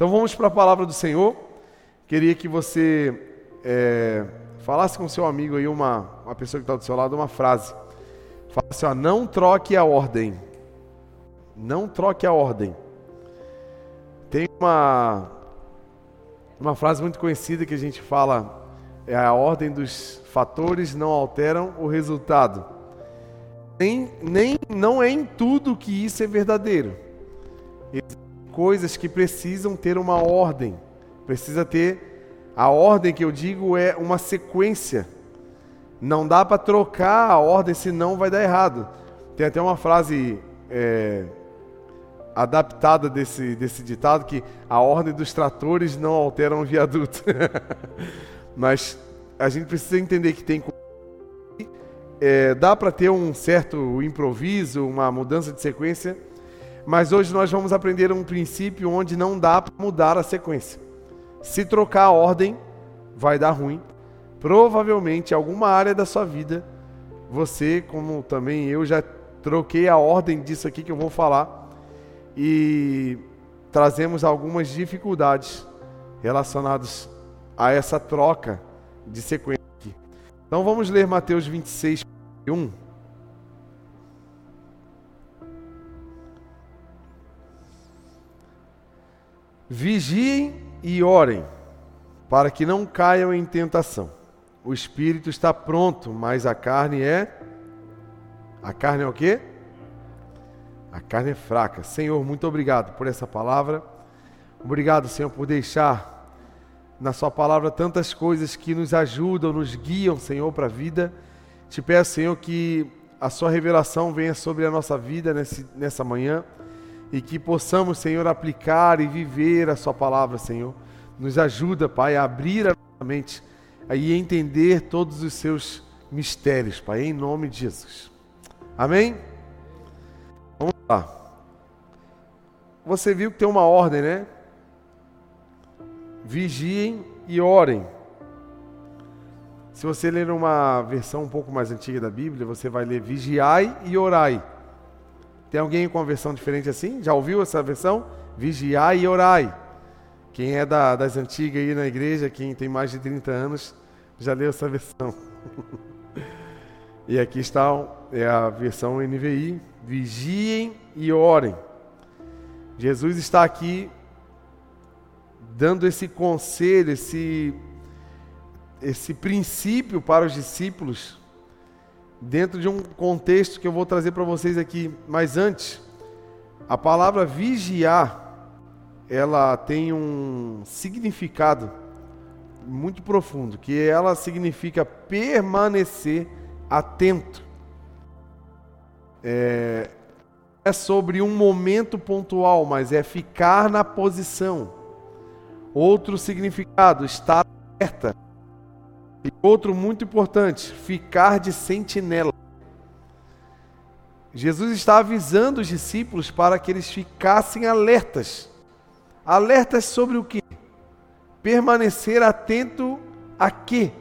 Então vamos para a palavra do Senhor. Queria que você é, falasse com seu amigo aí, uma, uma pessoa que está do seu lado, uma frase. Fala assim: ó, não troque a ordem. Não troque a ordem. Tem uma, uma frase muito conhecida que a gente fala: é a ordem dos fatores não alteram o resultado. Nem, nem não é em tudo que isso é verdadeiro. Existem coisas que precisam ter uma ordem. Precisa ter a ordem que eu digo é uma sequência. Não dá para trocar a ordem, senão vai dar errado. Tem até uma frase é, adaptada desse, desse ditado que a ordem dos tratores não altera um viaduto. Mas a gente precisa entender que tem é, dá para ter um certo improviso, uma mudança de sequência, mas hoje nós vamos aprender um princípio onde não dá para mudar a sequência. Se trocar a ordem, vai dar ruim. Provavelmente, alguma área da sua vida, você, como também eu, já troquei a ordem disso aqui que eu vou falar e trazemos algumas dificuldades relacionadas a essa troca de sequência aqui. Então vamos ler Mateus 26, 1. Vigiem e orem, para que não caiam em tentação. O espírito está pronto, mas a carne é. A carne é o quê? A carne é fraca. Senhor, muito obrigado por essa palavra. Obrigado, Senhor, por deixar na Sua palavra tantas coisas que nos ajudam, nos guiam, Senhor, para a vida. Te peço, Senhor, que a Sua revelação venha sobre a nossa vida nesse, nessa manhã e que possamos, Senhor, aplicar e viver a Sua palavra, Senhor. Nos ajuda, Pai, a abrir a nossa mente e entender todos os seus mistérios, Pai, em nome de Jesus. Amém? Vamos lá. Você viu que tem uma ordem, né? vigiem e orem. Se você ler uma versão um pouco mais antiga da Bíblia, você vai ler vigiai e orai. Tem alguém com uma versão diferente assim? Já ouviu essa versão? Vigiai e orai. Quem é da, das antigas aí na igreja, quem tem mais de 30 anos, já leu essa versão. e aqui está é a versão NVI. Vigiem e orem. Jesus está aqui dando esse conselho, esse, esse princípio para os discípulos, dentro de um contexto que eu vou trazer para vocês aqui. Mas antes, a palavra vigiar, ela tem um significado muito profundo, que ela significa permanecer atento. É, é sobre um momento pontual, mas é ficar na posição. Outro significado, estar alerta. E outro muito importante, ficar de sentinela. Jesus está avisando os discípulos para que eles ficassem alertas. Alertas sobre o que? Permanecer atento a quê?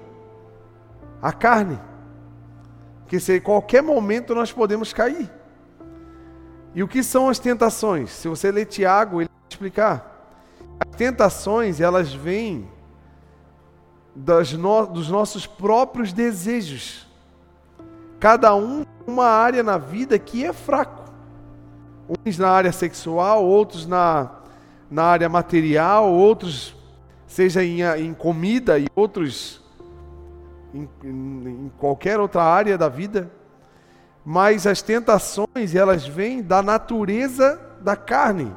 A carne. Porque se qualquer momento nós podemos cair. E o que são as tentações? Se você ler Tiago, ele vai explicar. As tentações, elas vêm no, dos nossos próprios desejos. Cada um uma área na vida que é fraco. Uns na área sexual, outros na, na área material, outros seja em, em comida e outros em, em, em qualquer outra área da vida. Mas as tentações, elas vêm da natureza da carne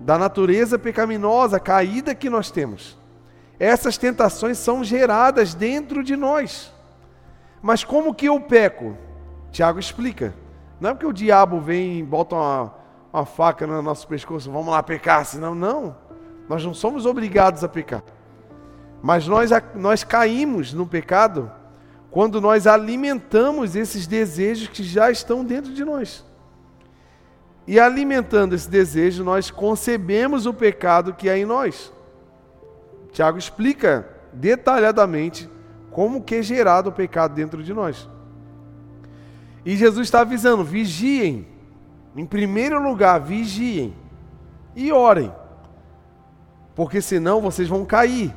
da natureza pecaminosa, caída que nós temos. Essas tentações são geradas dentro de nós. Mas como que eu peco? Tiago explica. Não é porque o diabo vem e bota uma, uma faca no nosso pescoço, vamos lá pecar, senão não. Nós não somos obrigados a pecar. Mas nós, nós caímos no pecado quando nós alimentamos esses desejos que já estão dentro de nós. E alimentando esse desejo, nós concebemos o pecado que é em nós. Tiago explica detalhadamente como que é gerado o pecado dentro de nós. E Jesus está avisando: vigiem. Em primeiro lugar, vigiem e orem. porque senão vocês vão cair.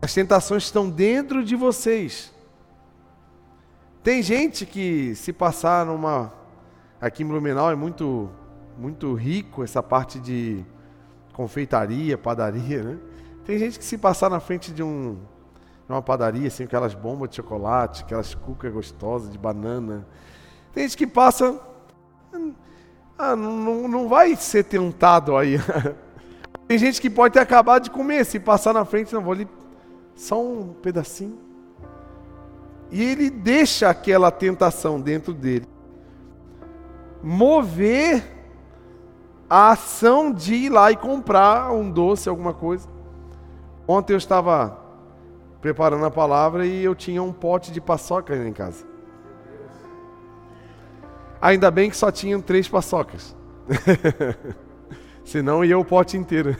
As tentações estão dentro de vocês. Tem gente que se passar numa aqui em Blumenau é muito muito rico essa parte de confeitaria, padaria, né? Tem gente que se passar na frente de um uma padaria assim, aquelas bombas de chocolate, aquelas cucas gostosas de banana. Tem gente que passa ah, não, não vai ser tentado aí. Tem gente que pode ter acabado de comer, se passar na frente, não vou ali só um pedacinho. E ele deixa aquela tentação dentro dele mover a ação de ir lá e comprar um doce, alguma coisa. Ontem eu estava preparando a palavra e eu tinha um pote de paçoca em casa. Ainda bem que só tinham três paçocas. Senão ia o pote inteiro.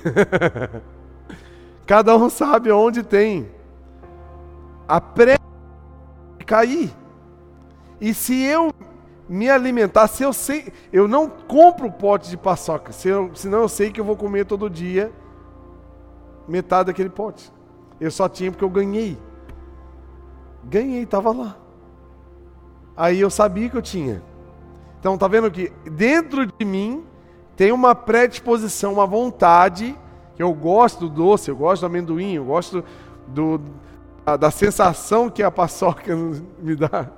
Cada um sabe onde tem a pré cair. E se eu me alimentar, se eu sei, eu não compro pote de paçoca, se eu, senão eu sei que eu vou comer todo dia metade daquele pote. Eu só tinha porque eu ganhei. Ganhei, estava lá. Aí eu sabia que eu tinha. Então tá vendo que dentro de mim tem uma predisposição, uma vontade, que eu gosto do doce, eu gosto do amendoim, eu gosto do, da, da sensação que a paçoca me dá.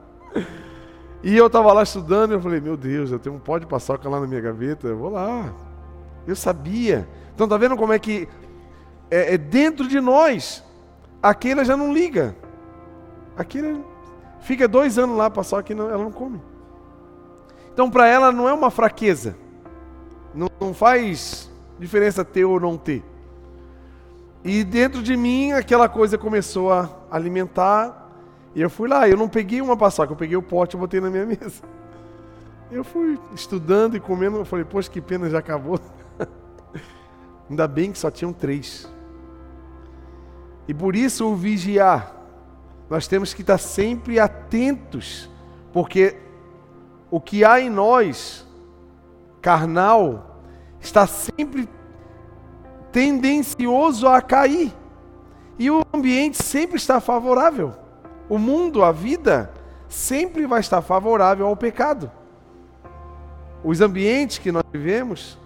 E eu estava lá estudando e eu falei, meu Deus, eu tenho um pó de paçoca lá na minha gaveta, eu vou lá. Eu sabia. Então tá vendo como é que é, é dentro de nós, aquela já não liga. Aquela fica dois anos lá, paçoca e não, ela não come. Então para ela não é uma fraqueza. Não, não faz diferença ter ou não ter. E dentro de mim aquela coisa começou a alimentar. E eu fui lá, eu não peguei uma paçoca, eu peguei o pote e botei na minha mesa. Eu fui estudando e comendo, eu falei, poxa, que pena, já acabou. Ainda bem que só tinham três. E por isso o vigiar. Nós temos que estar sempre atentos, porque o que há em nós carnal está sempre tendencioso a cair. E o ambiente sempre está favorável. O mundo, a vida, sempre vai estar favorável ao pecado. Os ambientes que nós vivemos.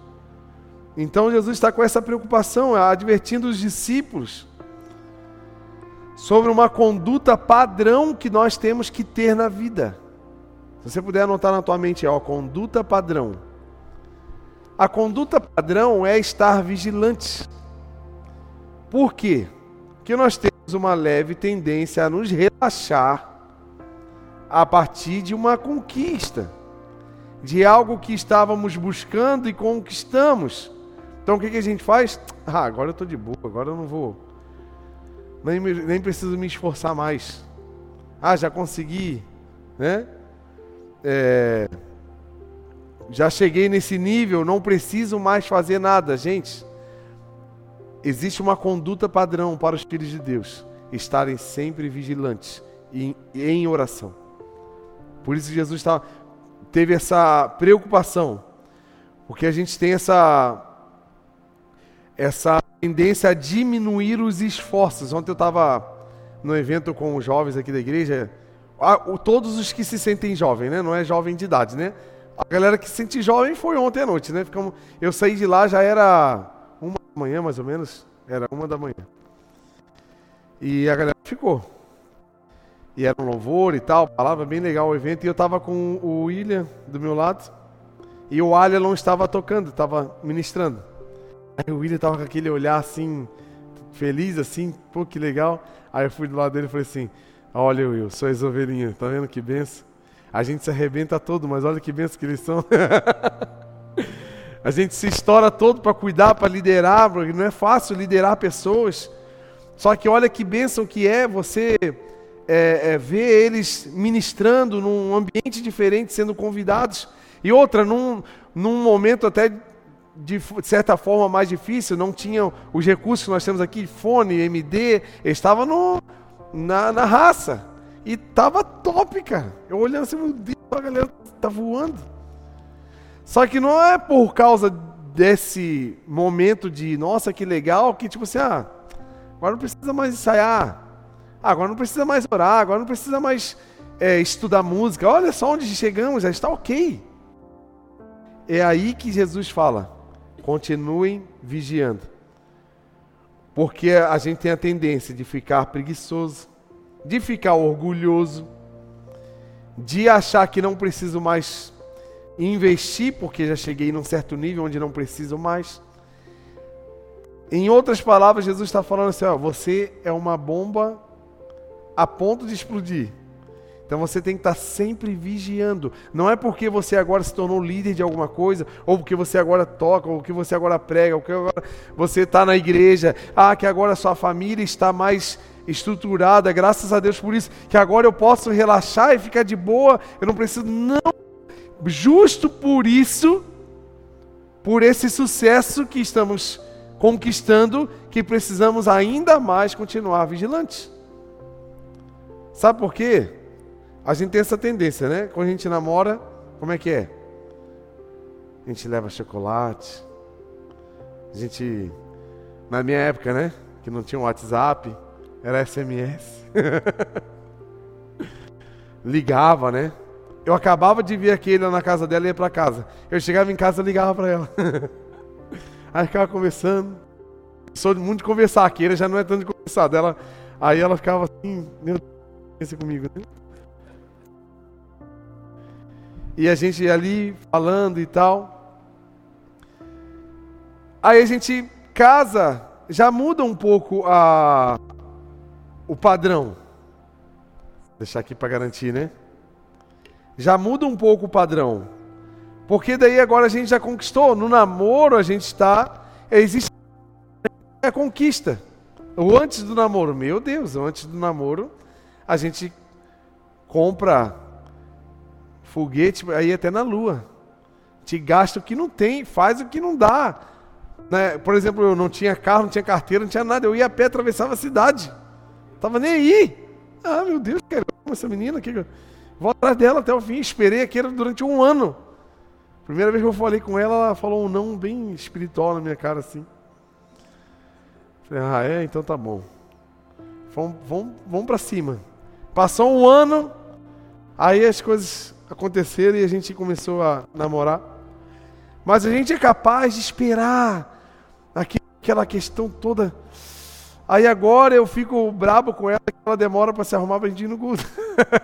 Então Jesus está com essa preocupação, advertindo os discípulos sobre uma conduta padrão que nós temos que ter na vida. Se você puder anotar na tua mente, é a conduta padrão. A conduta padrão é estar vigilante. Por quê? Porque nós temos uma leve tendência a nos relaxar a partir de uma conquista, de algo que estávamos buscando e conquistamos. Então o que, que a gente faz? Ah, agora eu estou de boa, agora eu não vou. Nem, nem preciso me esforçar mais. Ah, já consegui, né? é, já cheguei nesse nível, não preciso mais fazer nada. Gente, existe uma conduta padrão para os filhos de Deus: estarem sempre vigilantes e em oração. Por isso Jesus tá, teve essa preocupação, porque a gente tem essa essa tendência a diminuir os esforços. Ontem eu estava no evento com os jovens aqui da igreja todos os que se sentem jovem, né? Não é jovem de idade, né? A galera que se sente jovem foi ontem à noite, né? Ficamos, eu saí de lá já era uma da manhã, mais ou menos. Era uma da manhã. E a galera ficou. E era um louvor e tal, palavra bem legal o evento. E eu estava com o William do meu lado. E o não estava tocando, estava ministrando. Aí o William estava com aquele olhar assim, feliz, assim, pô, que legal. Aí eu fui do lado dele e falei assim: Olha, Will, sou as ovelhinhas, tá vendo que benção? A gente se arrebenta todo, mas olha que benção que eles são. a gente se estoura todo para cuidar, para liderar, porque não é fácil liderar pessoas. Só que olha que bênção que é você é, é, ver eles ministrando num ambiente diferente, sendo convidados. E outra, num, num momento até de certa forma mais difícil, não tinham os recursos que nós temos aqui, fone, MD, estava no, na, na raça. E tava top, cara. Eu olhando assim, meu Deus, a galera tá voando. Só que não é por causa desse momento de, nossa, que legal, que tipo assim, ah, agora não precisa mais ensaiar, ah, agora não precisa mais orar, agora não precisa mais é, estudar música, olha só onde chegamos, já está ok. É aí que Jesus fala: continuem vigiando. Porque a gente tem a tendência de ficar preguiçoso, de ficar orgulhoso, de achar que não preciso mais investir, porque já cheguei num certo nível onde não preciso mais. Em outras palavras, Jesus está falando assim: ó, você é uma bomba a ponto de explodir. Então você tem que estar sempre vigiando. Não é porque você agora se tornou líder de alguma coisa, ou porque você agora toca, ou que você agora prega, ou que agora você está na igreja, ah, que agora a sua família está mais estruturada, graças a Deus por isso, que agora eu posso relaxar e ficar de boa, eu não preciso. Não! Justo por isso, por esse sucesso que estamos conquistando, que precisamos ainda mais continuar vigilantes. Sabe por quê? A gente tem essa tendência, né? Quando a gente namora, como é que é? A gente leva chocolate. A gente. Na minha época, né? Que não tinha WhatsApp, era SMS. Ligava, né? Eu acabava de ver aquele na casa dela e ia para casa. Eu chegava em casa e ligava para ela. Aí ficava conversando. Sou muito de conversar aqui, ele já não é tanto de conversar dela. Aí ela ficava assim, meu Deus, comigo, né? E a gente ali falando e tal. Aí a gente casa, já muda um pouco a, o padrão. Vou deixar aqui para garantir, né? Já muda um pouco o padrão. Porque daí agora a gente já conquistou. No namoro a gente está. Existe a conquista. O antes do namoro, meu Deus, antes do namoro, a gente compra Foguete, aí até na lua. Te gasta o que não tem, faz o que não dá. Né? Por exemplo, eu não tinha carro, não tinha carteira, não tinha nada. Eu ia a pé, atravessava a cidade. Tava nem aí. Ah, meu Deus, cara, essa menina aqui. Vou atrás dela até o fim. Esperei aquilo durante um ano. Primeira vez que eu falei com ela, ela falou um não bem espiritual na minha cara assim. Falei, ah, é? Então tá bom. Vamos, vamos, vamos para cima. Passou um ano, aí as coisas aconteceram e a gente começou a namorar. Mas a gente é capaz de esperar aquela questão toda. Aí agora eu fico brabo com ela, que ela demora para se arrumar para gente ir no culto.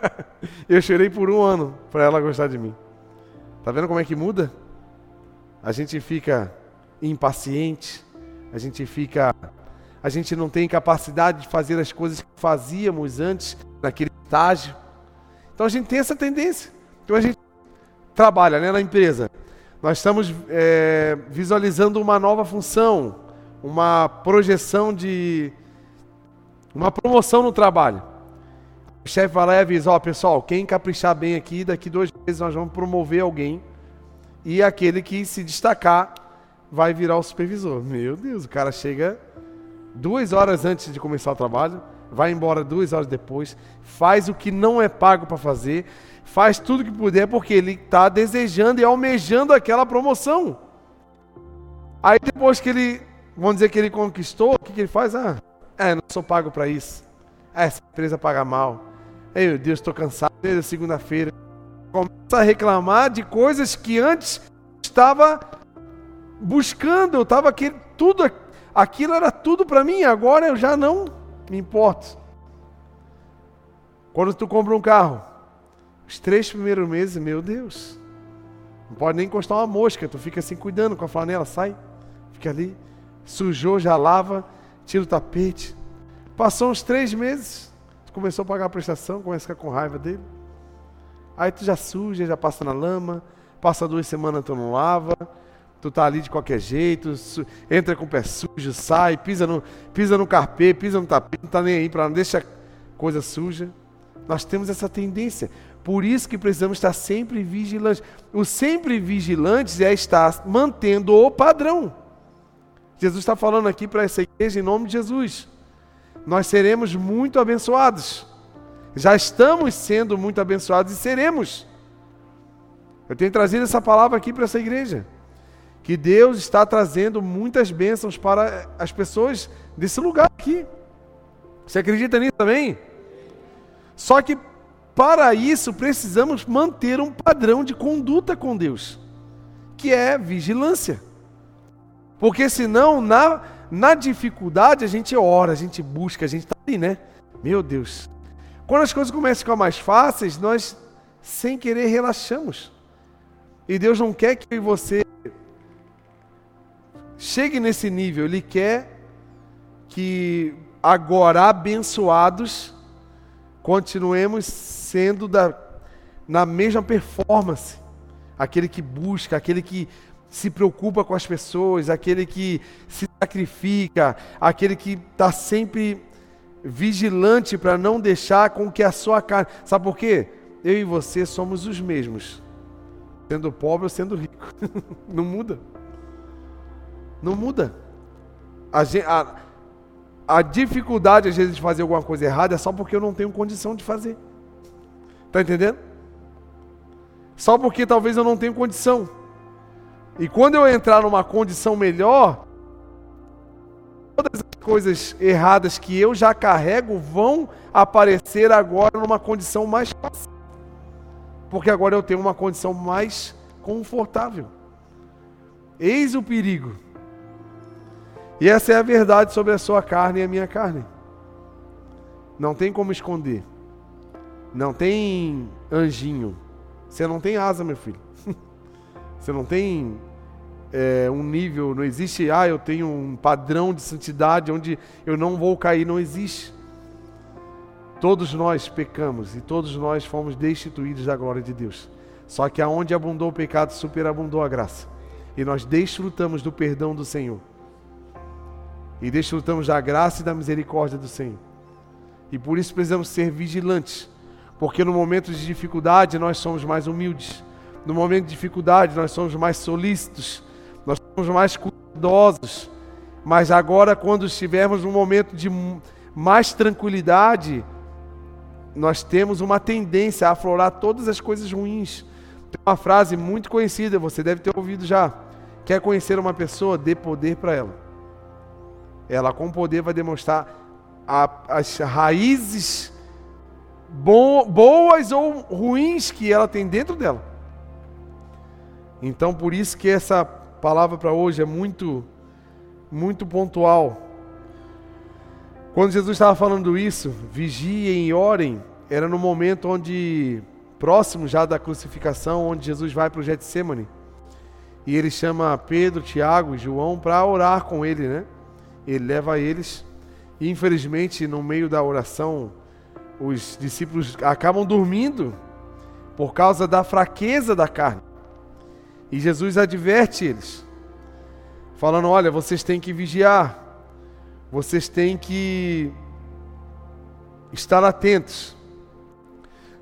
eu chorei por um ano para ela gostar de mim. Tá vendo como é que muda? A gente fica impaciente, a gente fica. A gente não tem capacidade de fazer as coisas que fazíamos antes, naquele estágio. Então a gente tem essa tendência. Então a gente trabalha né, na empresa. Nós estamos é, visualizando uma nova função, uma projeção de. uma promoção no trabalho. O chefe vai lá e avisa: Ó, pessoal, quem caprichar bem aqui, daqui dois meses nós vamos promover alguém. E aquele que se destacar vai virar o supervisor. Meu Deus, o cara chega duas horas antes de começar o trabalho, vai embora duas horas depois, faz o que não é pago para fazer, faz tudo que puder porque ele está desejando e almejando aquela promoção. Aí depois que ele, vamos dizer que ele conquistou, o que, que ele faz? Ah, é, não sou pago para isso. Ah, essa empresa paga mal. Ei, meu Deus, estou cansado desde segunda-feira. Começa a reclamar de coisas que antes estava buscando, eu estava aqui, tudo aquilo era tudo para mim, agora eu já não me importo. Quando tu compra um carro, os três primeiros meses, meu Deus, não pode nem encostar uma mosca, tu fica assim cuidando com a flanela, sai, fica ali, sujou, já lava, tira o tapete. Passou uns três meses, tu começou a pagar a prestação, começa a ficar com raiva dele. Aí tu já suja, já passa na lama, passa duas semanas tu não lava, tu tá ali de qualquer jeito, entra com o pé sujo, sai, pisa no, pisa no carpê, pisa no tapete, não tá nem aí para não deixar coisa suja. Nós temos essa tendência. Por isso que precisamos estar sempre vigilantes. O sempre vigilantes é estar mantendo o padrão. Jesus está falando aqui para essa igreja em nome de Jesus. Nós seremos muito abençoados. Já estamos sendo muito abençoados e seremos. Eu tenho trazido essa palavra aqui para essa igreja. que Deus está trazendo muitas bênçãos para as pessoas desse lugar aqui. Você acredita nisso também? Só que para isso precisamos manter um padrão de conduta com Deus, que é vigilância. Porque senão, na, na dificuldade, a gente ora, a gente busca, a gente está ali, né? Meu Deus. Quando as coisas começam a ficar mais fáceis, nós, sem querer, relaxamos. E Deus não quer que você chegue nesse nível, Ele quer que agora abençoados continuemos sendo da, na mesma performance. Aquele que busca, aquele que se preocupa com as pessoas, aquele que se sacrifica, aquele que está sempre vigilante para não deixar com que a sua carne. Sabe por quê? Eu e você somos os mesmos, sendo pobre ou sendo rico. não muda. Não muda. A, a, a dificuldade, às vezes, de fazer alguma coisa errada é só porque eu não tenho condição de fazer. Está entendendo? Só porque talvez eu não tenha condição. E quando eu entrar numa condição melhor, todas as coisas erradas que eu já carrego vão aparecer agora numa condição mais fácil. Porque agora eu tenho uma condição mais confortável. Eis o perigo. E essa é a verdade sobre a sua carne e a minha carne. Não tem como esconder. Não tem anjinho. Você não tem asa, meu filho. Você não tem é, um nível, não existe, ah, eu tenho um padrão de santidade onde eu não vou cair, não existe. Todos nós pecamos e todos nós fomos destituídos da glória de Deus. Só que aonde abundou o pecado, superabundou a graça. E nós desfrutamos do perdão do Senhor e desfrutamos da graça e da misericórdia do Senhor. E por isso precisamos ser vigilantes, porque no momento de dificuldade nós somos mais humildes, no momento de dificuldade nós somos mais solícitos, nós somos mais cuidadosos. Mas agora, quando estivermos num momento de mais tranquilidade, nós temos uma tendência a aflorar todas as coisas ruins. Tem uma frase muito conhecida, você deve ter ouvido já. Quer conhecer uma pessoa? Dê poder para ela. Ela com poder vai demonstrar a, as raízes bo, boas ou ruins que ela tem dentro dela. Então por isso que essa palavra para hoje é muito muito pontual. Quando Jesus estava falando isso, vigiem e orem, era no momento onde próximo já da crucificação, onde Jesus vai para o Getsemane. E ele chama Pedro, Tiago e João para orar com ele, né? Ele leva eles. E infelizmente, no meio da oração, os discípulos acabam dormindo por causa da fraqueza da carne. E Jesus adverte eles, falando: Olha, vocês têm que vigiar, vocês têm que estar atentos.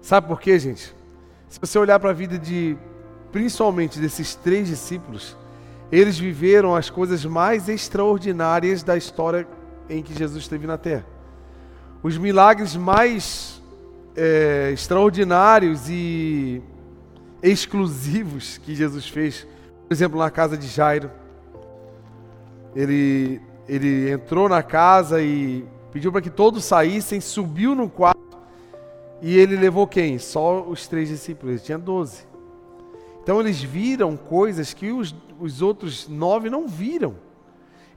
Sabe por quê, gente? Se você olhar para a vida de, principalmente desses três discípulos, eles viveram as coisas mais extraordinárias da história em que Jesus esteve na terra. Os milagres mais é, extraordinários e exclusivos que Jesus fez, por exemplo, na casa de Jairo. Ele, ele entrou na casa e pediu para que todos saíssem, subiu no quarto e ele levou quem? Só os três discípulos, ele tinha doze. Então eles viram coisas que os, os outros nove não viram.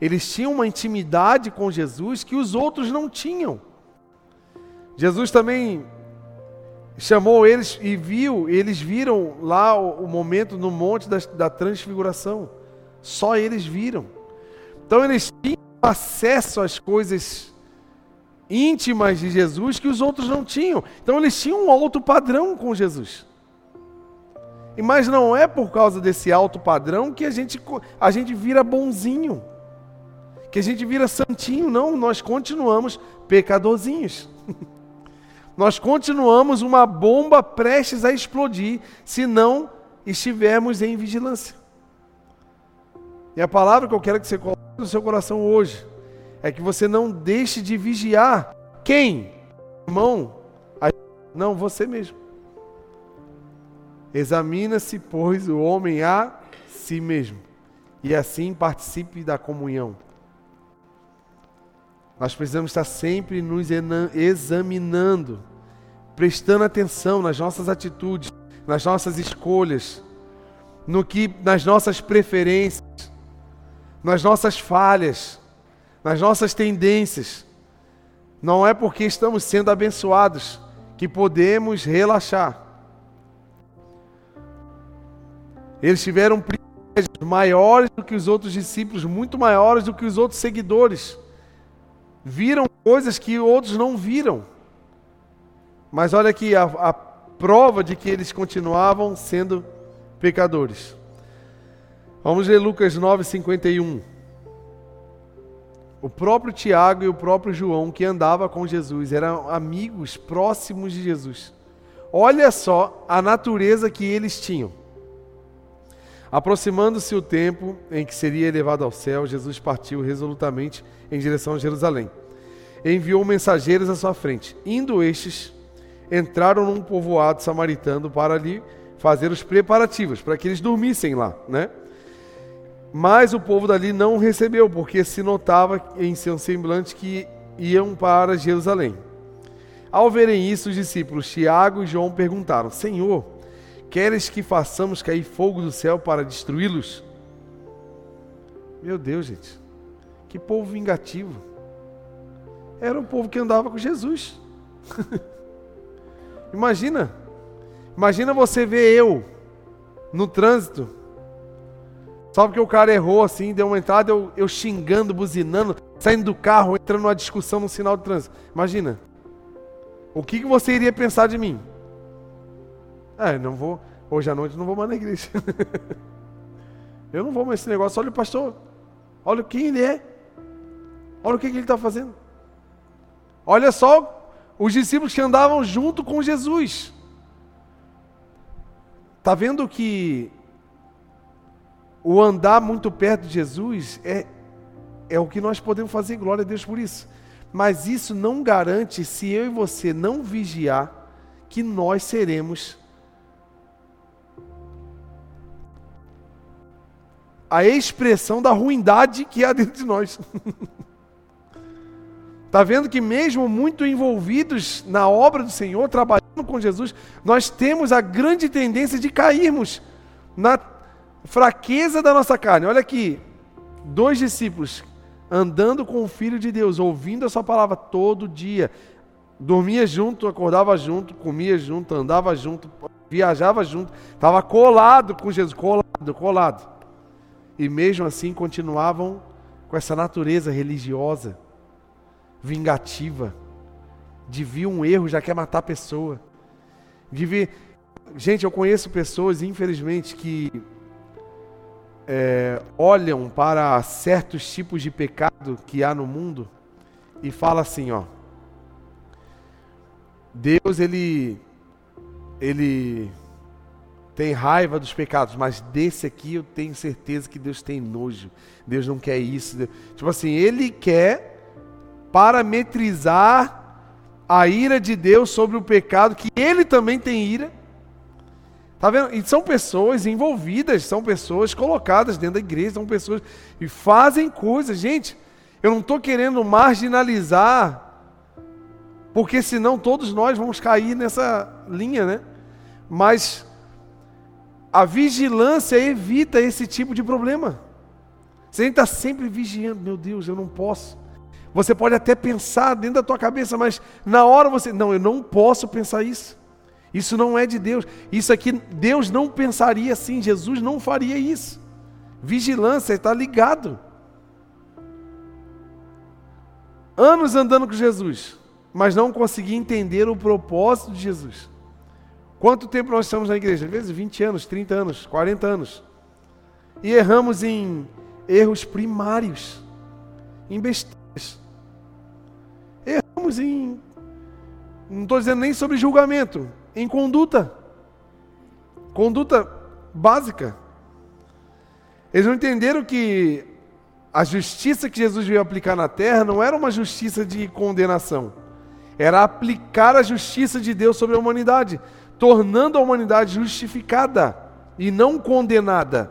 Eles tinham uma intimidade com Jesus que os outros não tinham. Jesus também chamou eles e viu, eles viram lá o, o momento no monte da, da transfiguração. Só eles viram. Então eles tinham acesso às coisas íntimas de Jesus que os outros não tinham. Então eles tinham um alto padrão com Jesus. Mas não é por causa desse alto padrão que a gente, a gente vira bonzinho, que a gente vira santinho, não, nós continuamos pecadorzinhos. nós continuamos uma bomba prestes a explodir se não estivermos em vigilância. E a palavra que eu quero que você coloque no seu coração hoje é que você não deixe de vigiar quem? Irmão? Não, você mesmo. Examina-se, pois, o homem a si mesmo. e assim participe da comunhão. Nós precisamos estar sempre nos examinando, prestando atenção nas nossas atitudes, nas nossas escolhas, no que nas nossas preferências, nas nossas falhas, nas nossas tendências. Não é porque estamos sendo abençoados que podemos relaxar. Eles tiveram privilégios maiores do que os outros discípulos, muito maiores do que os outros seguidores viram coisas que outros não viram. Mas olha aqui a, a prova de que eles continuavam sendo pecadores. Vamos ler Lucas 9:51. O próprio Tiago e o próprio João que andava com Jesus eram amigos próximos de Jesus. Olha só a natureza que eles tinham. Aproximando-se o tempo em que seria elevado ao céu, Jesus partiu resolutamente em direção a Jerusalém. Enviou mensageiros à sua frente. Indo estes, entraram num povoado samaritano para ali fazer os preparativos, para que eles dormissem lá, né? Mas o povo dali não recebeu, porque se notava em seu semblante que iam para Jerusalém. Ao verem isso, os discípulos Tiago e João perguntaram: Senhor, queres que façamos cair fogo do céu para destruí-los? Meu Deus, gente, que povo vingativo era o povo que andava com Jesus. Imagina, imagina você ver eu no trânsito, só porque o cara errou assim, deu uma entrada, eu, eu xingando, buzinando, saindo do carro, entrando numa discussão no sinal de trânsito. Imagina, o que, que você iria pensar de mim? É, não vou, hoje à noite não vou mais na igreja. eu não vou mais nesse negócio. Olha o pastor, olha quem ele é, olha o que, que ele está fazendo. Olha só os discípulos que andavam junto com Jesus. Está vendo que o andar muito perto de Jesus é, é o que nós podemos fazer, glória a Deus por isso. Mas isso não garante, se eu e você não vigiar, que nós seremos a expressão da ruindade que há dentro de nós. Está vendo que, mesmo muito envolvidos na obra do Senhor, trabalhando com Jesus, nós temos a grande tendência de cairmos na fraqueza da nossa carne. Olha aqui, dois discípulos andando com o Filho de Deus, ouvindo a Sua palavra todo dia, dormia junto, acordava junto, comia junto, andava junto, viajava junto, estava colado com Jesus, colado, colado. E mesmo assim continuavam com essa natureza religiosa vingativa, de vir um erro já quer matar a pessoa, de ver. Gente, eu conheço pessoas, infelizmente, que é, olham para certos tipos de pecado que há no mundo e fala assim, ó. Deus ele ele tem raiva dos pecados, mas desse aqui eu tenho certeza que Deus tem nojo. Deus não quer isso. Tipo assim, ele quer parametrizar a ira de Deus sobre o pecado, que ele também tem ira. Tá vendo? E são pessoas envolvidas, são pessoas colocadas dentro da igreja, são pessoas e fazem coisas. Gente, eu não estou querendo marginalizar, porque senão todos nós vamos cair nessa linha, né? Mas a vigilância evita esse tipo de problema. Você está sempre vigiando, meu Deus, eu não posso. Você pode até pensar dentro da tua cabeça, mas na hora você, não, eu não posso pensar isso. Isso não é de Deus. Isso aqui, Deus não pensaria assim, Jesus não faria isso. Vigilância, está ligado. Anos andando com Jesus, mas não consegui entender o propósito de Jesus. Quanto tempo nós estamos na igreja? Às vezes 20 anos, 30 anos, 40 anos. E erramos em erros primários, em besteiras. Erramos em. Não estou dizendo nem sobre julgamento, em conduta. Conduta básica. Eles não entenderam que a justiça que Jesus veio aplicar na terra não era uma justiça de condenação, era aplicar a justiça de Deus sobre a humanidade, tornando a humanidade justificada e não condenada.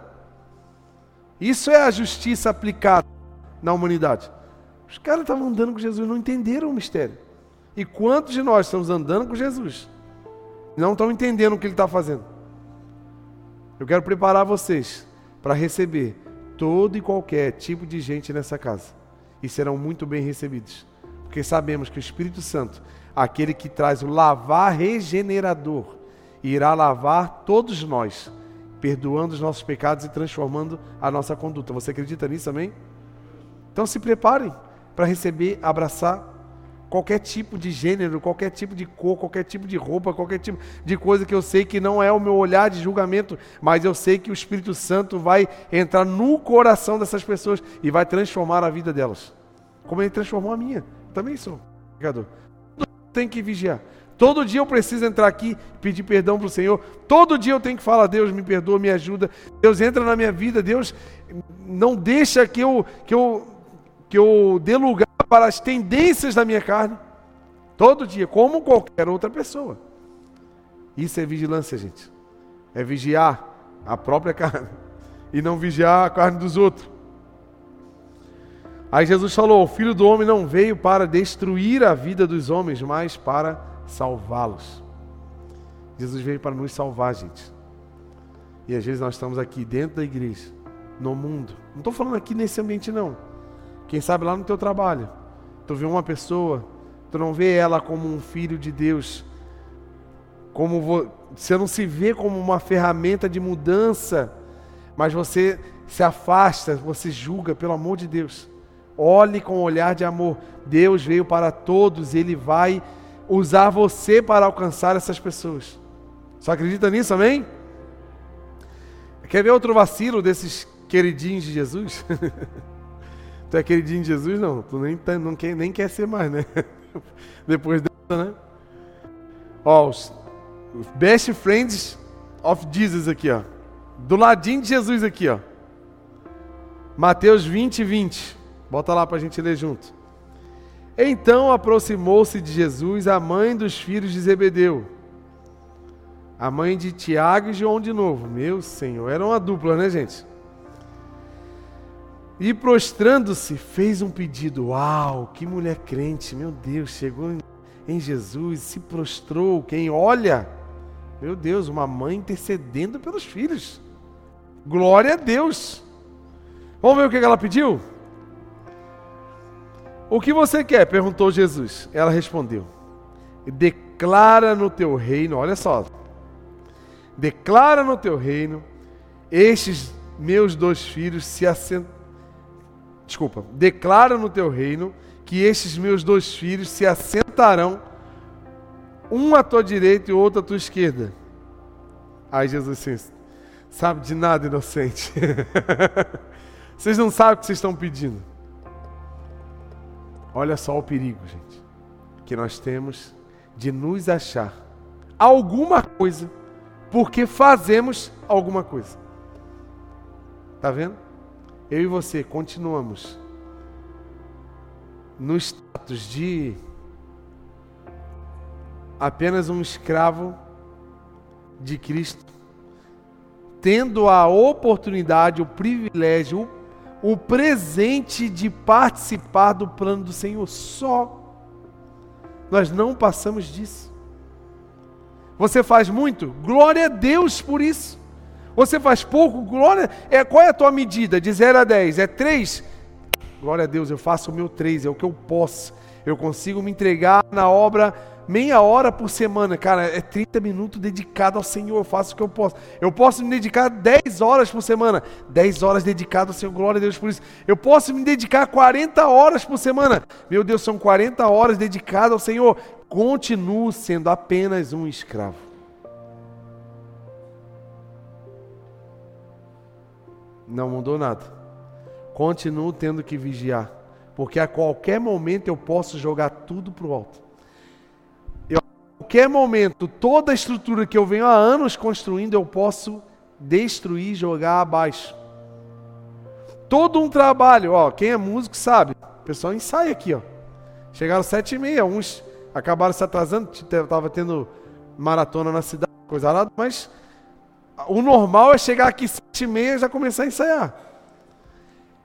Isso é a justiça aplicada na humanidade. Os caras estavam andando com Jesus, não entenderam o mistério. E quantos de nós estamos andando com Jesus? Não estão entendendo o que ele está fazendo. Eu quero preparar vocês para receber todo e qualquer tipo de gente nessa casa. E serão muito bem recebidos. Porque sabemos que o Espírito Santo, aquele que traz o lavar regenerador, irá lavar todos nós, perdoando os nossos pecados e transformando a nossa conduta. Você acredita nisso, amém? Então se preparem para receber, abraçar qualquer tipo de gênero, qualquer tipo de cor, qualquer tipo de roupa, qualquer tipo de coisa que eu sei que não é o meu olhar de julgamento, mas eu sei que o Espírito Santo vai entrar no coração dessas pessoas e vai transformar a vida delas. Como ele transformou a minha. Também sou pecador. Tem que vigiar. Todo dia eu preciso entrar aqui pedir perdão para o Senhor. Todo dia eu tenho que falar, Deus me perdoa, me ajuda. Deus entra na minha vida. Deus não deixa que eu, que eu, que eu dê lugar para as tendências da minha carne, todo dia, como qualquer outra pessoa. Isso é vigilância, gente. É vigiar a própria carne e não vigiar a carne dos outros. Aí Jesus falou: O filho do homem não veio para destruir a vida dos homens, mas para salvá-los. Jesus veio para nos salvar, gente. E às vezes nós estamos aqui dentro da igreja, no mundo. Não estou falando aqui nesse ambiente, não. Quem sabe lá no teu trabalho, tu vê uma pessoa, tu não vê ela como um filho de Deus, como vo... você não se vê como uma ferramenta de mudança, mas você se afasta, você julga, pelo amor de Deus. Olhe com um olhar de amor. Deus veio para todos, Ele vai usar você para alcançar essas pessoas. Só acredita nisso, amém? Quer ver outro vacilo desses queridinhos de Jesus? Tu é queridinho de Jesus? Não, tu nem, tá, não quer, nem quer ser mais, né? Depois dessa, né? Ó, os best friends of Jesus aqui, ó. Do ladinho de Jesus aqui, ó. Mateus 20, 20. Bota lá para a gente ler junto. Então aproximou-se de Jesus a mãe dos filhos de Zebedeu, a mãe de Tiago e João de novo. Meu Senhor, era uma dupla, né, gente? E prostrando-se, fez um pedido. Uau, que mulher crente, meu Deus, chegou em Jesus, se prostrou. Quem olha, meu Deus, uma mãe intercedendo pelos filhos. Glória a Deus. Vamos ver o que ela pediu? O que você quer? perguntou Jesus. Ela respondeu: Declara no teu reino, olha só. Declara no teu reino, estes meus dois filhos se assentam desculpa, declara no teu reino que estes meus dois filhos se assentarão, um à tua direita e outro à tua esquerda. Aí Jesus disse, sabe de nada, inocente. vocês não sabem o que vocês estão pedindo. Olha só o perigo, gente, que nós temos de nos achar alguma coisa porque fazemos alguma coisa. Tá vendo? eu e você continuamos no status de apenas um escravo de Cristo, tendo a oportunidade, o privilégio, o, o presente de participar do plano do Senhor só. Nós não passamos disso. Você faz muito? Glória a Deus por isso. Você faz pouco, glória. É, qual é a tua medida? De 0 a 10? É 3? Glória a Deus, eu faço o meu 3, é o que eu posso. Eu consigo me entregar na obra meia hora por semana. Cara, é 30 minutos dedicado ao Senhor, eu faço o que eu posso. Eu posso me dedicar 10 horas por semana. 10 horas dedicado ao Senhor, glória a Deus por isso. Eu posso me dedicar 40 horas por semana. Meu Deus, são 40 horas dedicadas ao Senhor. Continuo sendo apenas um escravo. Não mudou nada. Continuo tendo que vigiar, porque a qualquer momento eu posso jogar tudo para o alto. Qualquer momento, toda a estrutura que eu venho há anos construindo, eu posso destruir jogar abaixo. Todo um trabalho, ó, quem é músico sabe, o pessoal ensaia aqui, ó. Chegaram sete e meia, uns acabaram se atrasando, estava tendo maratona na cidade, coisa nada, mas o normal é chegar aqui sete e meia e já começar a ensaiar.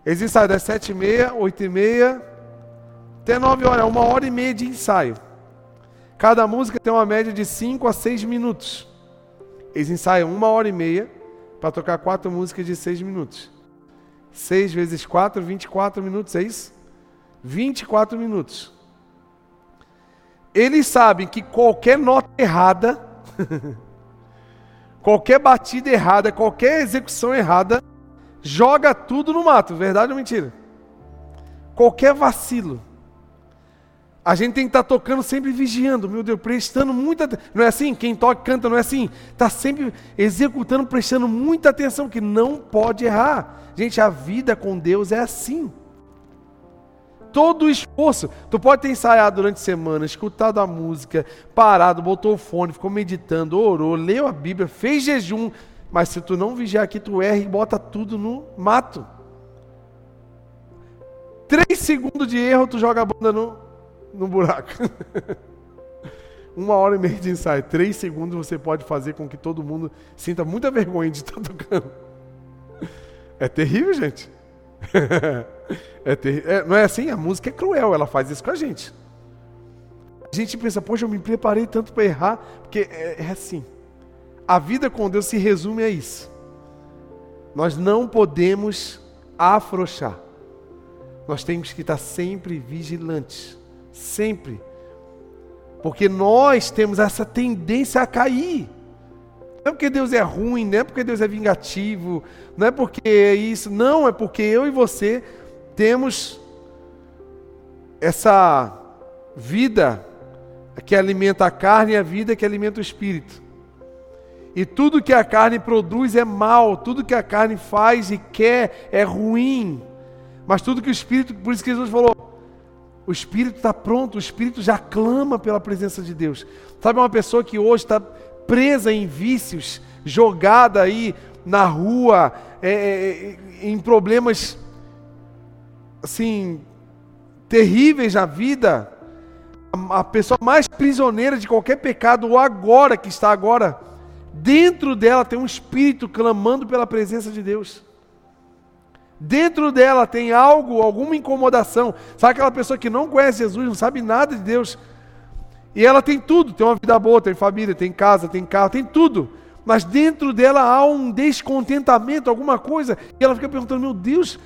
Eles ensaiam das sete e meia, oito e meia, até nove horas, é uma hora e meia de ensaio. Cada música tem uma média de cinco a seis minutos. Eles ensaiam uma hora e meia para tocar quatro músicas de seis minutos. Seis vezes quatro, vinte e quatro minutos, é isso? Vinte e quatro minutos. Eles sabem que qualquer nota errada, qualquer batida errada, qualquer execução errada, joga tudo no mato, verdade ou mentira? Qualquer vacilo. A gente tem que estar tá tocando sempre vigiando, meu Deus, prestando muita Não é assim? Quem toca canta, não é assim? Está sempre executando, prestando muita atenção, que não pode errar. Gente, a vida com Deus é assim. Todo o esforço. Tu pode ter ensaiado durante a semana, escutado a música, parado, botou o fone, ficou meditando, orou, leu a Bíblia, fez jejum. Mas se tu não vigiar aqui, tu erra e bota tudo no mato. Três segundos de erro, tu joga a banda no, no buraco. Uma hora e meia de ensaio. Três segundos você pode fazer com que todo mundo sinta muita vergonha de estar tocando. É terrível, gente. é ter... É, não é assim? A música é cruel, ela faz isso com a gente. A gente pensa, poxa, eu me preparei tanto para errar, porque é, é assim. A vida com Deus se resume a isso. Nós não podemos afrouxar. Nós temos que estar sempre vigilantes. Sempre. Porque nós temos essa tendência a cair. Não é porque Deus é ruim, não é porque Deus é vingativo, não é porque é isso, não, é porque eu e você temos essa vida que alimenta a carne e a vida que alimenta o espírito. E tudo que a carne produz é mal, tudo que a carne faz e quer é ruim. Mas tudo que o espírito, por isso que Jesus falou, o espírito está pronto, o espírito já clama pela presença de Deus. Sabe uma pessoa que hoje está presa em vícios, jogada aí na rua, é, é, em problemas assim terríveis na vida, a, a pessoa mais prisioneira de qualquer pecado, ou agora que está agora, dentro dela tem um espírito clamando pela presença de Deus. Dentro dela tem algo, alguma incomodação. Sabe aquela pessoa que não conhece Jesus, não sabe nada de Deus, e ela tem tudo, tem uma vida boa, tem família, tem casa, tem carro, tem tudo. Mas dentro dela há um descontentamento, alguma coisa. E ela fica perguntando: Meu Deus,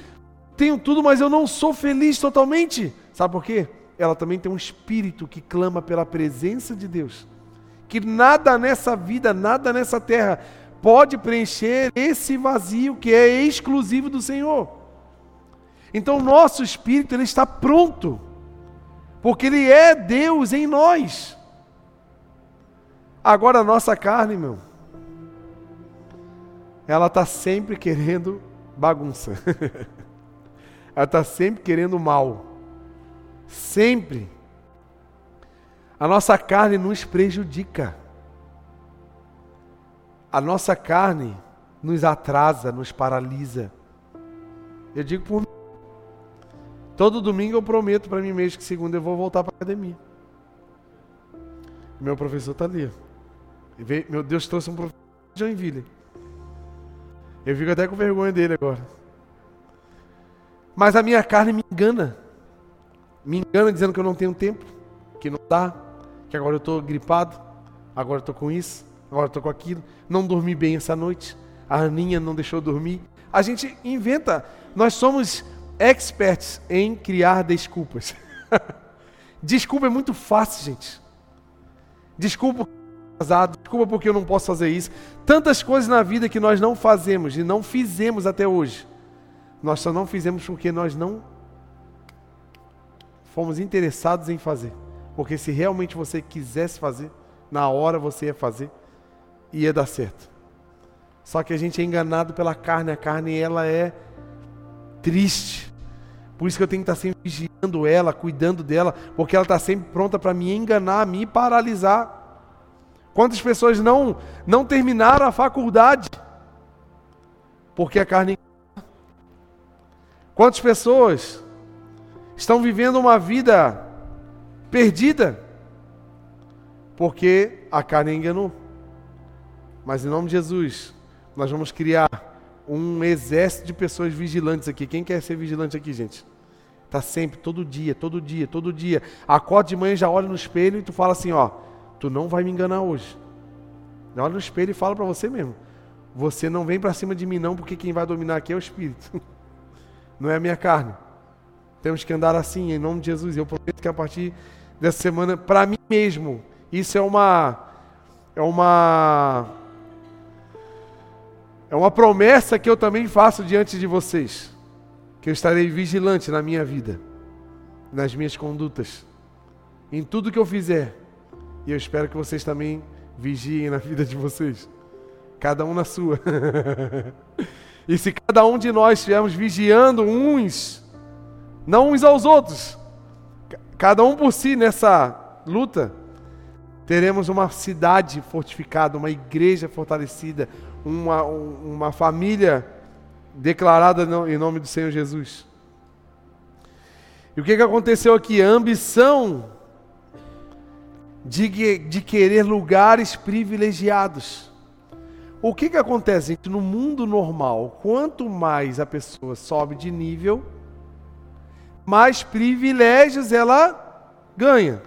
tenho tudo, mas eu não sou feliz totalmente. Sabe por quê? Ela também tem um espírito que clama pela presença de Deus. Que nada nessa vida, nada nessa terra pode preencher esse vazio que é exclusivo do Senhor. Então, nosso espírito ele está pronto porque Ele é Deus em nós. Agora a nossa carne, meu, ela está sempre querendo bagunça. ela está sempre querendo mal. Sempre. A nossa carne nos prejudica. A nossa carne nos atrasa, nos paralisa. Eu digo por Todo domingo eu prometo para mim mesmo que segunda eu vou voltar para academia. Meu professor está ali. Meu Deus trouxe um professor de Joinville. Eu fico até com vergonha dele agora. Mas a minha carne me engana. Me engana dizendo que eu não tenho tempo, que não dá, que agora eu estou gripado, agora eu estou com isso, agora estou com aquilo. Não dormi bem essa noite. A Aninha não deixou dormir. A gente inventa. Nós somos experts em criar desculpas. Desculpa é muito fácil, gente. Desculpa casado, desculpa porque eu não posso fazer isso. Tantas coisas na vida que nós não fazemos e não fizemos até hoje. Nós só não fizemos porque nós não fomos interessados em fazer. Porque se realmente você quisesse fazer, na hora você ia fazer ia dar certo. Só que a gente é enganado pela carne, a carne ela é triste. Por isso que eu tenho que estar sempre vigiando ela, cuidando dela, porque ela está sempre pronta para me enganar, me paralisar. Quantas pessoas não não terminaram a faculdade porque a carne Quantas pessoas estão vivendo uma vida perdida porque a carne enganou? Mas em nome de Jesus, nós vamos criar um exército de pessoas vigilantes aqui. Quem quer ser vigilante aqui, gente? Tá sempre, todo dia, todo dia, todo dia. Acorda de manhã, já olha no espelho e tu fala assim, ó, tu não vai me enganar hoje. Olha no espelho e fala para você mesmo. Você não vem para cima de mim não, porque quem vai dominar aqui é o Espírito. Não é a minha carne. Temos que andar assim, em nome de Jesus. Eu prometo que a partir dessa semana, para mim mesmo, isso é uma é uma é uma promessa que eu também faço diante de vocês, que eu estarei vigilante na minha vida, nas minhas condutas, em tudo que eu fizer. E eu espero que vocês também vigiem na vida de vocês, cada um na sua. e se cada um de nós estivermos vigiando uns, não uns aos outros, cada um por si nessa luta, teremos uma cidade fortificada, uma igreja fortalecida, uma, uma família declarada em nome do Senhor Jesus. E o que, que aconteceu aqui? A ambição de, de querer lugares privilegiados. O que, que acontece, gente? No mundo normal, quanto mais a pessoa sobe de nível, mais privilégios ela ganha.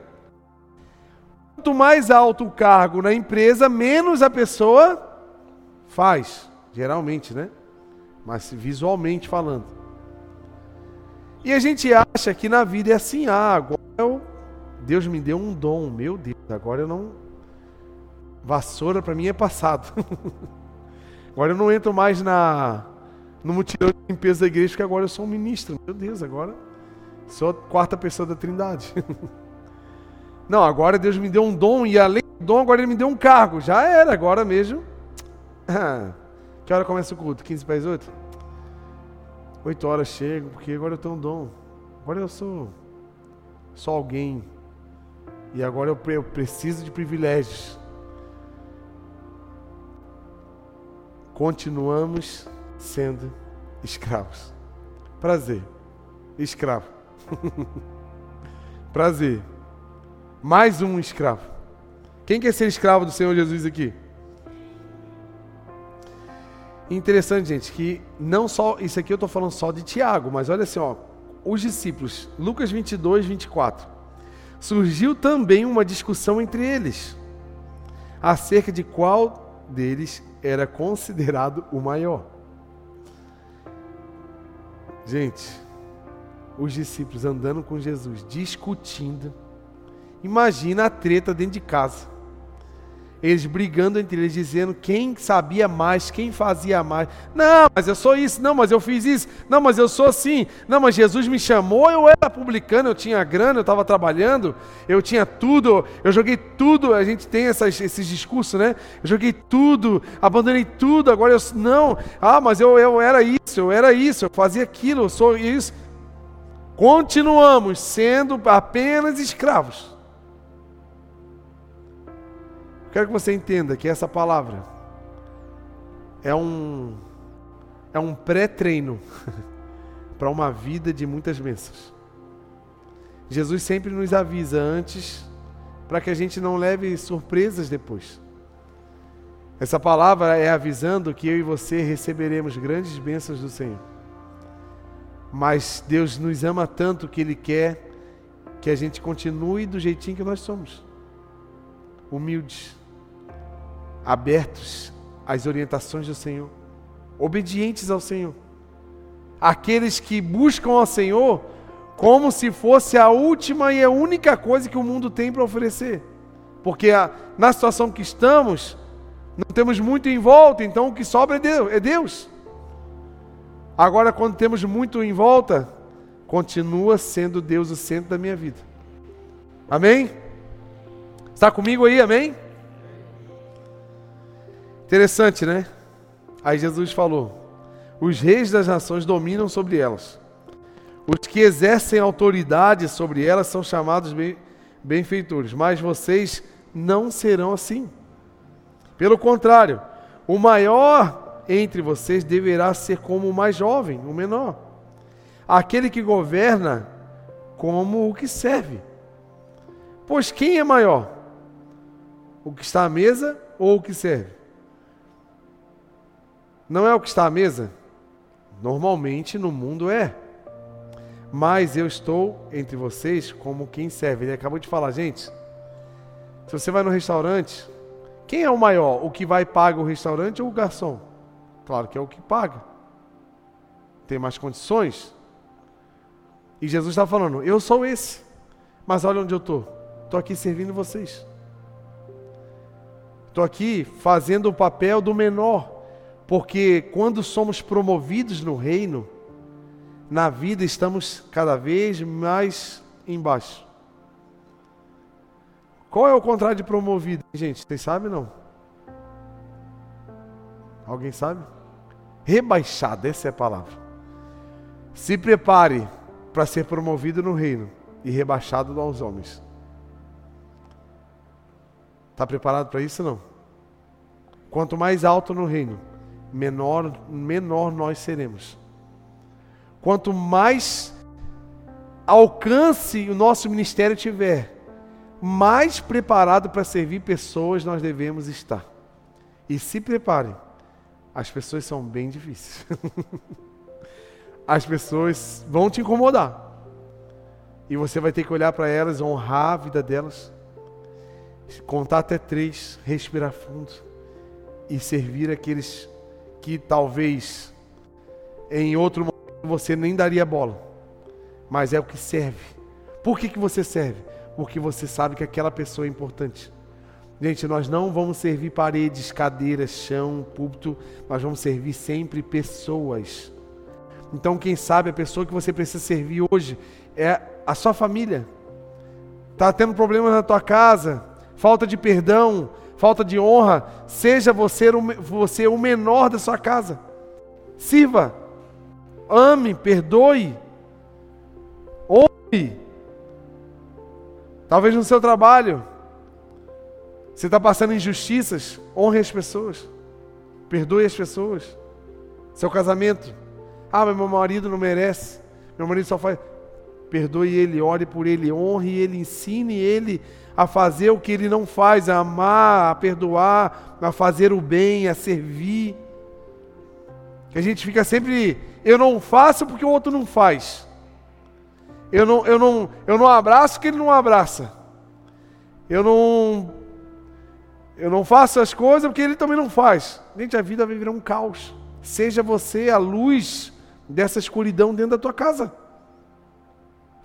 Quanto mais alto o cargo na empresa, menos a pessoa faz, geralmente, né? Mas visualmente falando. E a gente acha que na vida é assim, ah, agora eu, Deus me deu um dom, meu Deus, agora eu não. Vassoura para mim é passado. agora eu não entro mais na no mutirão de limpeza da igreja, porque agora eu sou um ministro. Meu Deus, agora sou a quarta pessoa da Trindade. não, agora Deus me deu um dom e além do dom, agora Ele me deu um cargo. Já era, agora mesmo que hora começa o culto? 15 para as 8? 8 horas chego, porque agora eu tenho um dom. Agora eu sou só alguém. E agora eu, preciso de privilégios. Continuamos sendo escravos. Prazer. Escravo. Prazer. Mais um escravo. Quem quer ser escravo do Senhor Jesus aqui? Interessante, gente, que não só. Isso aqui eu estou falando só de Tiago, mas olha assim, ó. Os discípulos, Lucas 22, 24. Surgiu também uma discussão entre eles acerca de qual deles era considerado o maior. Gente, os discípulos andando com Jesus, discutindo. Imagina a treta dentro de casa eles brigando entre eles, dizendo quem sabia mais, quem fazia mais. Não, mas eu sou isso, não, mas eu fiz isso, não, mas eu sou assim, não, mas Jesus me chamou, eu era publicano, eu tinha grana, eu estava trabalhando, eu tinha tudo, eu joguei tudo, a gente tem essas, esses discursos, né? Eu joguei tudo, abandonei tudo, agora eu. Não, ah, mas eu, eu era isso, eu era isso, eu fazia aquilo, eu sou isso. Continuamos sendo apenas escravos. Quero que você entenda que essa palavra é um é um pré-treino para uma vida de muitas bênçãos. Jesus sempre nos avisa antes para que a gente não leve surpresas depois. Essa palavra é avisando que eu e você receberemos grandes bênçãos do Senhor. Mas Deus nos ama tanto que Ele quer que a gente continue do jeitinho que nós somos humildes, abertos às orientações do Senhor, obedientes ao Senhor. Aqueles que buscam ao Senhor como se fosse a última e a única coisa que o mundo tem para oferecer. Porque a, na situação que estamos, não temos muito em volta, então o que sobra é Deus. É Deus. Agora, quando temos muito em volta, continua sendo Deus o centro da minha vida. Amém? Está comigo aí, amém? Interessante, né? Aí Jesus falou: os reis das nações dominam sobre elas. Os que exercem autoridade sobre elas são chamados benfeitores, mas vocês não serão assim. Pelo contrário, o maior entre vocês deverá ser como o mais jovem, o menor. Aquele que governa como o que serve. Pois quem é maior? O que está à mesa ou o que serve? Não é o que está à mesa? Normalmente no mundo é. Mas eu estou entre vocês como quem serve. Ele acabou de falar, gente. Se você vai no restaurante, quem é o maior? O que vai paga o restaurante ou o garçom? Claro que é o que paga. Tem mais condições. E Jesus está falando: Eu sou esse. Mas olha onde eu estou. Estou aqui servindo vocês. Estou aqui fazendo o papel do menor. Porque quando somos promovidos no reino, na vida estamos cada vez mais embaixo. Qual é o contrário de promovido, gente? Vocês sabem não? Alguém sabe? Rebaixado, essa é a palavra. Se prepare para ser promovido no reino e rebaixado aos homens. Está preparado para isso não? Quanto mais alto no reino, menor, menor nós seremos. Quanto mais alcance o nosso ministério tiver, mais preparado para servir pessoas nós devemos estar. E se prepare, as pessoas são bem difíceis. as pessoas vão te incomodar. E você vai ter que olhar para elas, honrar a vida delas, contar até três, respirar fundo e servir aqueles que talvez em outro momento você nem daria bola, mas é o que serve. Por que, que você serve? Porque você sabe que aquela pessoa é importante. Gente, nós não vamos servir paredes, cadeiras, chão, púlpito, nós vamos servir sempre pessoas. Então, quem sabe a pessoa que você precisa servir hoje é a sua família. Está tendo problemas na tua casa, falta de perdão, falta de honra, seja você, você o menor da sua casa. Sirva, ame, perdoe, ouve. Talvez no seu trabalho, você está passando injustiças, honre as pessoas, perdoe as pessoas. Seu casamento, ah, mas meu marido não merece, meu marido só faz. Perdoe ele, ore por ele, honre ele, ensine ele a fazer o que ele não faz, a amar, a perdoar, a fazer o bem, a servir. Que a gente fica sempre, eu não faço porque o outro não faz. Eu não, eu não, eu não abraço porque ele não abraça. Eu não eu não faço as coisas porque ele também não faz. Gente, a vida vai virar um caos. Seja você a luz dessa escuridão dentro da tua casa.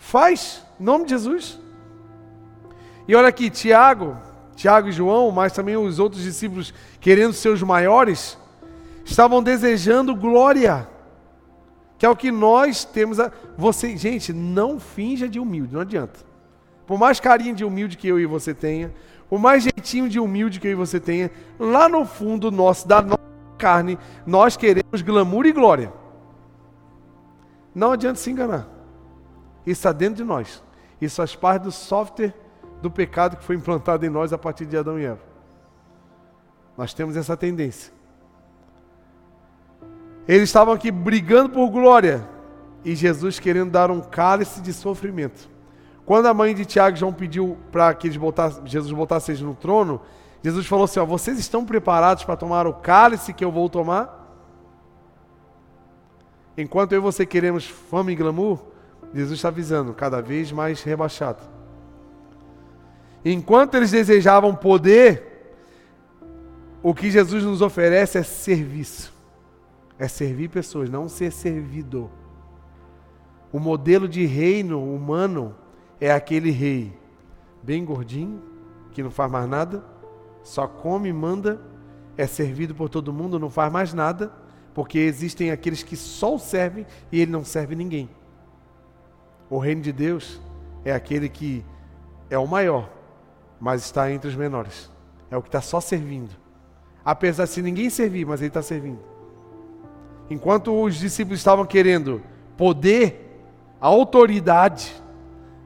Faz, em nome de Jesus. E olha aqui, Tiago, Tiago e João, mas também os outros discípulos, querendo ser os maiores, estavam desejando glória, que é o que nós temos. A... Você, gente, não finja de humilde, não adianta. Por mais carinho de humilde que eu e você tenha, por mais jeitinho de humilde que eu e você tenha, lá no fundo nosso, da nossa carne, nós queremos glamour e glória. Não adianta se enganar. Isso está dentro de nós. Isso faz parte do software do pecado que foi implantado em nós a partir de Adão e Eva. Nós temos essa tendência. Eles estavam aqui brigando por glória e Jesus querendo dar um cálice de sofrimento. Quando a mãe de Tiago e João pediu para que eles botassem, Jesus botasse eles no trono, Jesus falou assim: ó, vocês estão preparados para tomar o cálice que eu vou tomar? Enquanto eu e você queremos fama e glamour, Jesus está avisando, cada vez mais rebaixado. Enquanto eles desejavam poder, o que Jesus nos oferece é serviço. É servir pessoas, não ser servido. O modelo de reino humano é aquele rei bem gordinho, que não faz mais nada, só come, manda, é servido por todo mundo, não faz mais nada, porque existem aqueles que só o servem e ele não serve ninguém. O reino de Deus é aquele que é o maior, mas está entre os menores. É o que está só servindo. Apesar de ninguém servir, mas ele está servindo. Enquanto os discípulos estavam querendo poder, autoridade,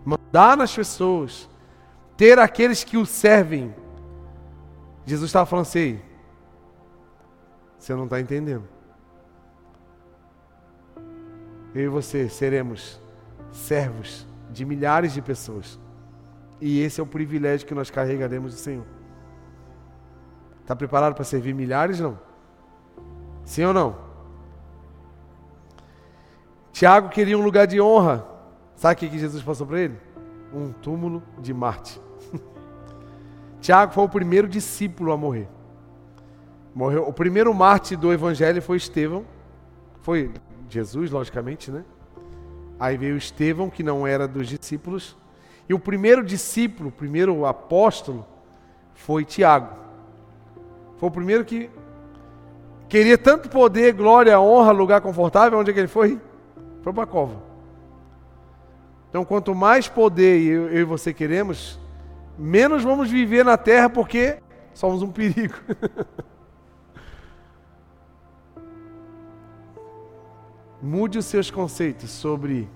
mandar nas pessoas, ter aqueles que o servem, Jesus estava falando assim: você não está entendendo. Eu e você seremos servos de milhares de pessoas. E esse é o privilégio que nós carregaremos do Senhor. Está preparado para servir milhares? Não. Sim ou não? Tiago queria um lugar de honra. Sabe o que Jesus passou para ele? Um túmulo de Marte. Tiago foi o primeiro discípulo a morrer. Morreu. O primeiro Marte do evangelho foi Estevão. Foi Jesus, logicamente, né? Aí veio Estevão, que não era dos discípulos. E o primeiro discípulo, o primeiro apóstolo, foi Tiago. Foi o primeiro que queria tanto poder, glória, honra, lugar confortável. Onde é que ele foi? Foi para a cova. Então, quanto mais poder eu, eu e você queremos, menos vamos viver na terra porque somos um perigo. Mude os seus conceitos sobre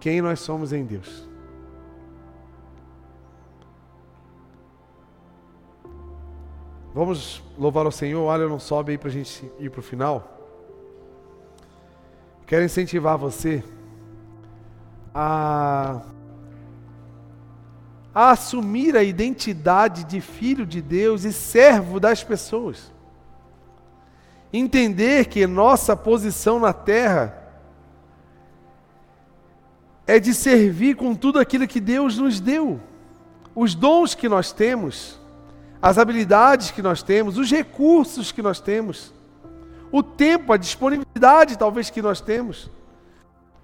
quem nós somos em Deus. Vamos louvar o Senhor. Olha, não sobe aí para a gente ir para o final. Quero incentivar você a, a assumir a identidade de filho de Deus e servo das pessoas. Entender que nossa posição na terra é de servir com tudo aquilo que Deus nos deu, os dons que nós temos, as habilidades que nós temos, os recursos que nós temos, o tempo, a disponibilidade talvez que nós temos.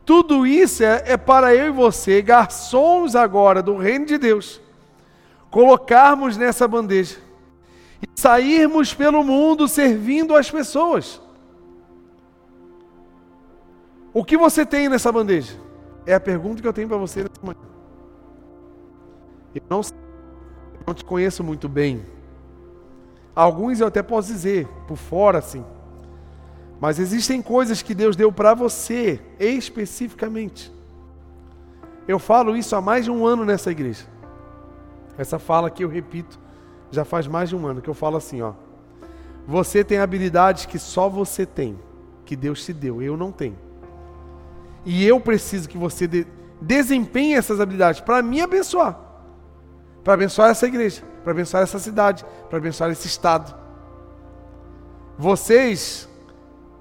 Tudo isso é, é para eu e você, garçons agora do reino de Deus, colocarmos nessa bandeja e sairmos pelo mundo servindo as pessoas. O que você tem nessa bandeja? É a pergunta que eu tenho para você nessa manhã. Eu não, eu não te conheço muito bem. Alguns eu até posso dizer, por fora assim. Mas existem coisas que Deus deu para você, especificamente. Eu falo isso há mais de um ano nessa igreja. Essa fala que eu repito já faz mais de um ano que eu falo assim, ó. Você tem habilidades que só você tem, que Deus te deu, eu não tenho. E eu preciso que você de, desempenhe essas habilidades para me abençoar. Para abençoar essa igreja, para abençoar essa cidade, para abençoar esse estado. Vocês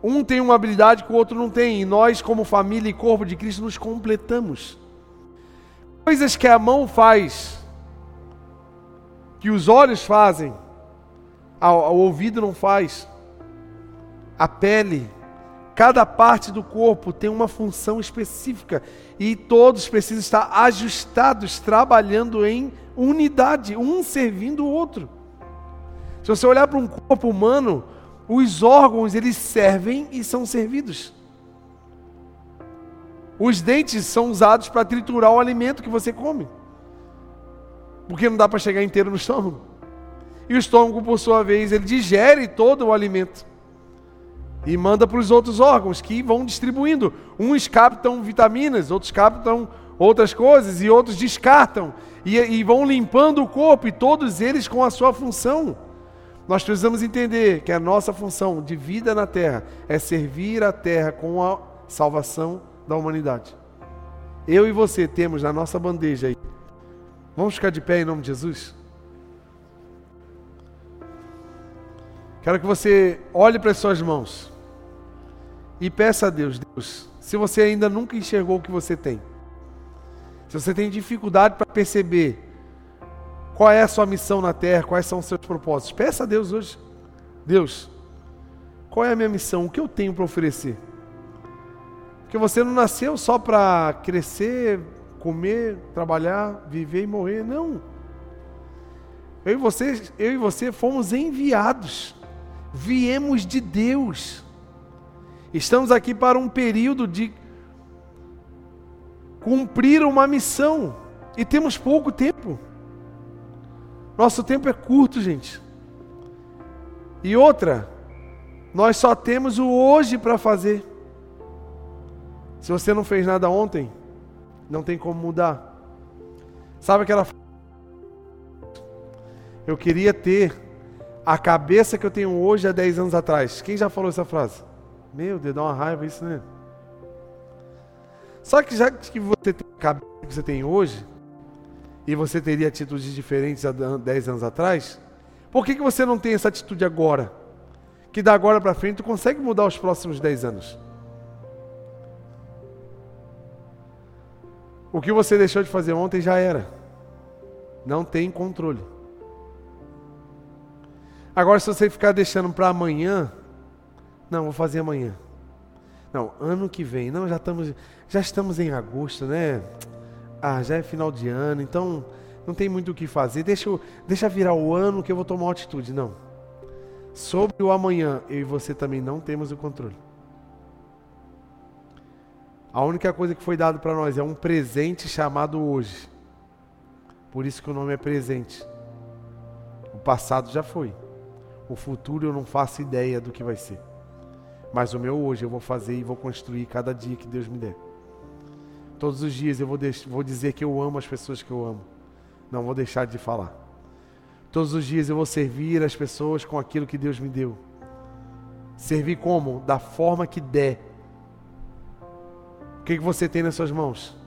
um tem uma habilidade que o outro não tem, e nós, como família e corpo de Cristo, nos completamos. Coisas que a mão faz, que os olhos fazem, o ouvido não faz, a pele, cada parte do corpo tem uma função específica e todos precisam estar ajustados, trabalhando em unidade, um servindo o outro. Se você olhar para um corpo humano, os órgãos eles servem e são servidos. Os dentes são usados para triturar o alimento que você come. Porque não dá para chegar inteiro no estômago. E o estômago, por sua vez, ele digere todo o alimento. E manda para os outros órgãos que vão distribuindo. Uns captam vitaminas, outros captam outras coisas, e outros descartam. E, e vão limpando o corpo, e todos eles com a sua função. Nós precisamos entender que a nossa função de vida na terra é servir a terra com a salvação da humanidade. Eu e você temos na nossa bandeja aí. Vamos ficar de pé em nome de Jesus? Quero que você olhe para as suas mãos e peça a Deus, Deus, se você ainda nunca enxergou o que você tem, se você tem dificuldade para perceber qual é a sua missão na terra? Quais são os seus propósitos? Peça a Deus hoje. Deus, qual é a minha missão? O que eu tenho para oferecer? Porque você não nasceu só para crescer, comer, trabalhar, viver e morrer. Não. Eu e você, eu e você fomos enviados. Viemos de Deus. Estamos aqui para um período de cumprir uma missão. E temos pouco tempo. Nosso tempo é curto, gente. E outra, nós só temos o hoje para fazer. Se você não fez nada ontem, não tem como mudar. Sabe aquela Eu queria ter a cabeça que eu tenho hoje há 10 anos atrás. Quem já falou essa frase? Meu Deus, dá uma raiva isso, né? Só que já que você tem a cabeça que você tem hoje, e você teria atitudes diferentes há 10 anos atrás, por que, que você não tem essa atitude agora? que da agora para frente tu consegue mudar os próximos 10 anos. O que você deixou de fazer ontem já era. Não tem controle. Agora, se você ficar deixando para amanhã, não, vou fazer amanhã. Não, ano que vem. Não, já estamos, já estamos em agosto, né? Ah, já é final de ano, então não tem muito o que fazer. Deixa, deixa virar o ano que eu vou tomar atitude. Não. Sobre o amanhã, eu e você também não temos o controle. A única coisa que foi dado para nós é um presente chamado hoje. Por isso que o nome é presente. O passado já foi. O futuro eu não faço ideia do que vai ser. Mas o meu hoje eu vou fazer e vou construir cada dia que Deus me der. Todos os dias eu vou, vou dizer que eu amo as pessoas que eu amo. Não vou deixar de falar. Todos os dias eu vou servir as pessoas com aquilo que Deus me deu. Servir como? Da forma que der o que, que você tem nas suas mãos?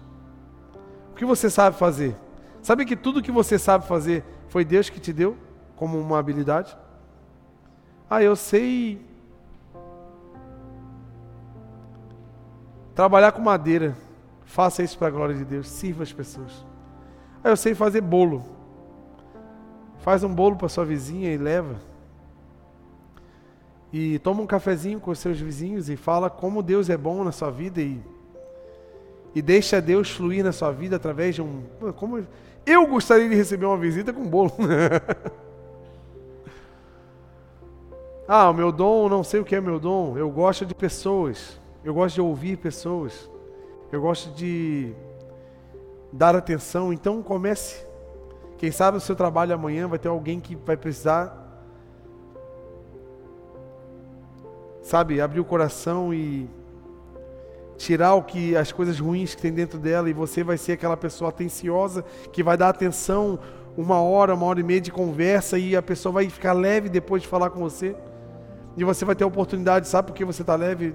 O que você sabe fazer? Sabe que tudo que você sabe fazer foi Deus que te deu como uma habilidade? Ah, eu sei trabalhar com madeira. Faça isso para a glória de Deus. Sirva as pessoas. Ah, eu sei fazer bolo. Faz um bolo para sua vizinha e leva. E toma um cafezinho com os seus vizinhos e fala como Deus é bom na sua vida e e deixa Deus fluir na sua vida através de um. Como eu gostaria de receber uma visita com bolo. ah, o meu dom, não sei o que é meu dom. Eu gosto de pessoas. Eu gosto de ouvir pessoas. Eu gosto de dar atenção. Então comece. Quem sabe o seu trabalho amanhã vai ter alguém que vai precisar, sabe, abrir o coração e tirar o que as coisas ruins que tem dentro dela e você vai ser aquela pessoa atenciosa que vai dar atenção uma hora, uma hora e meia de conversa e a pessoa vai ficar leve depois de falar com você. E você vai ter a oportunidade, sabe por que você está leve?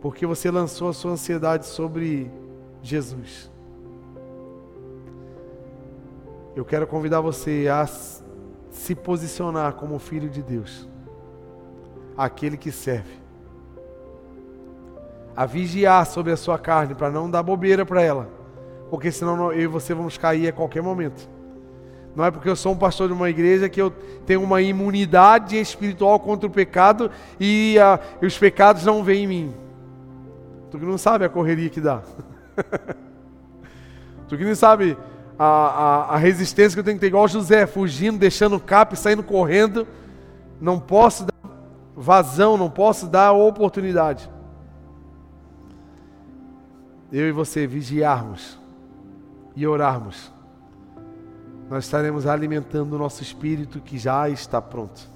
Porque você lançou a sua ansiedade sobre Jesus. Eu quero convidar você a se posicionar como filho de Deus, aquele que serve a vigiar sobre a sua carne para não dar bobeira para ela, porque senão eu e você vamos cair a qualquer momento. Não é porque eu sou um pastor de uma igreja que eu tenho uma imunidade espiritual contra o pecado e, a, e os pecados não vêm em mim. Tu que não sabe a correria que dá. tu que não sabe a, a, a, resistência que eu tenho que ter, igual José, fugindo, deixando o cap, saindo correndo. Não posso dar vazão, não posso dar oportunidade eu e você vigiarmos e orarmos, nós estaremos alimentando o nosso espírito que já está pronto.